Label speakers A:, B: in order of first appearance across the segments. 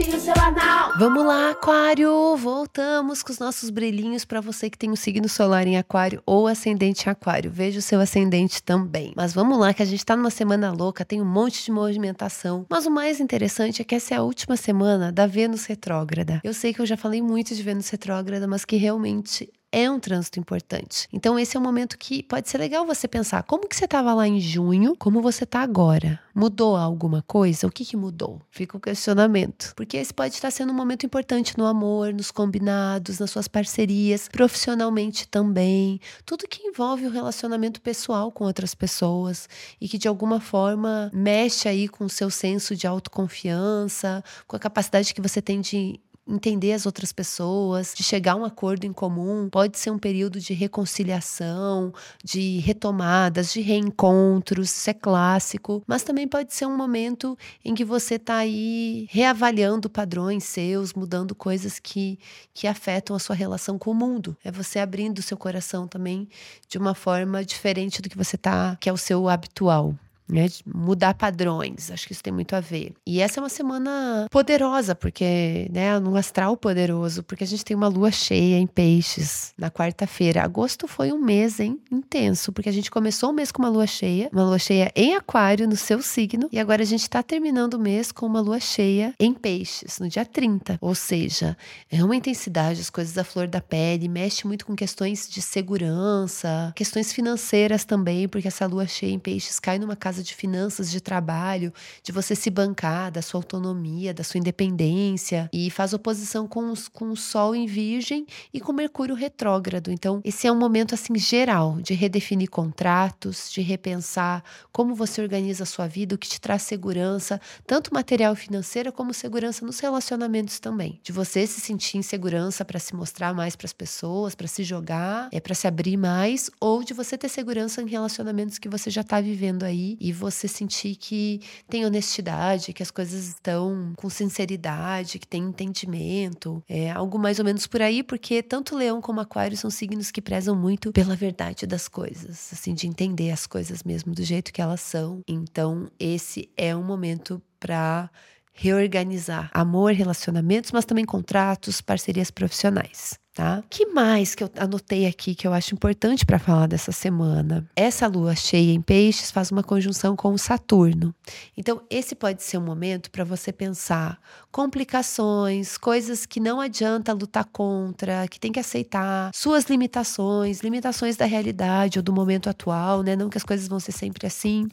A: Limpinho seu anal.
B: Vamos lá, Aquário! Voltamos com os nossos brilhinhos para você que tem o um signo solar em Aquário ou ascendente em Aquário. Veja o seu ascendente também. Mas vamos lá, que a gente tá numa semana louca, tem um monte de movimentação. Mas o mais interessante é que essa é a última semana da Vênus retrógrada. Eu sei que eu já falei muito de Vênus retrógrada, mas que realmente é um trânsito importante. Então esse é um momento que pode ser legal você pensar como que você estava lá em junho, como você está agora. Mudou alguma coisa? O que, que mudou? Fica o questionamento. Porque esse pode estar sendo um momento importante no amor, nos combinados, nas suas parcerias, profissionalmente também. Tudo que envolve o relacionamento pessoal com outras pessoas e que de alguma forma mexe aí com o seu senso de autoconfiança, com a capacidade que você tem de entender as outras pessoas, de chegar a um acordo em comum. Pode ser um período de reconciliação, de retomadas, de reencontros, isso é clássico, mas também pode ser um momento em que você está aí reavaliando padrões seus, mudando coisas que, que afetam a sua relação com o mundo. É você abrindo seu coração também de uma forma diferente do que você tá, que é o seu habitual né? Mudar padrões, acho que isso tem muito a ver. E essa é uma semana poderosa, porque, né, num astral poderoso, porque a gente tem uma lua cheia em peixes na quarta-feira. Agosto foi um mês, hein, intenso, porque a gente começou o mês com uma lua cheia, uma lua cheia em aquário no seu signo, e agora a gente tá terminando o mês com uma lua cheia em peixes, no dia 30. Ou seja, é uma intensidade, as coisas da flor da pele, mexe muito com questões de segurança, questões financeiras também, porque essa lua cheia em peixes cai numa casa de finanças, de trabalho, de você se bancar, da sua autonomia, da sua independência, e faz oposição com, os, com o Sol em Virgem e com Mercúrio retrógrado. Então, esse é um momento assim geral de redefinir contratos, de repensar como você organiza a sua vida, o que te traz segurança, tanto material e financeira como segurança nos relacionamentos também. De você se sentir em segurança para se mostrar mais para as pessoas, para se jogar, é para se abrir mais, ou de você ter segurança em relacionamentos que você já está vivendo aí e você sentir que tem honestidade, que as coisas estão com sinceridade, que tem entendimento. É algo mais ou menos por aí, porque tanto Leão como Aquário são signos que prezam muito pela verdade das coisas, assim, de entender as coisas mesmo do jeito que elas são. Então, esse é um momento para reorganizar amor, relacionamentos, mas também contratos, parcerias profissionais tá? Que mais que eu anotei aqui que eu acho importante para falar dessa semana? Essa lua cheia em peixes faz uma conjunção com o Saturno. Então, esse pode ser um momento para você pensar complicações, coisas que não adianta lutar contra, que tem que aceitar, suas limitações, limitações da realidade ou do momento atual, né? Não que as coisas vão ser sempre assim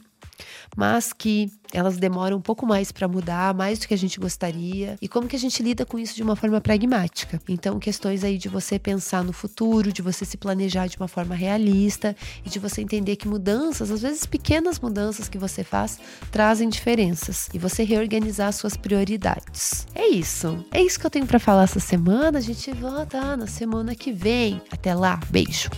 B: mas que elas demoram um pouco mais para mudar, mais do que a gente gostaria, e como que a gente lida com isso de uma forma pragmática. Então, questões aí de você pensar no futuro, de você se planejar de uma forma realista e de você entender que mudanças, às vezes pequenas mudanças que você faz, trazem diferenças e você reorganizar suas prioridades. É isso. É isso que eu tenho para falar essa semana. A gente volta na semana que vem. Até lá. Beijo.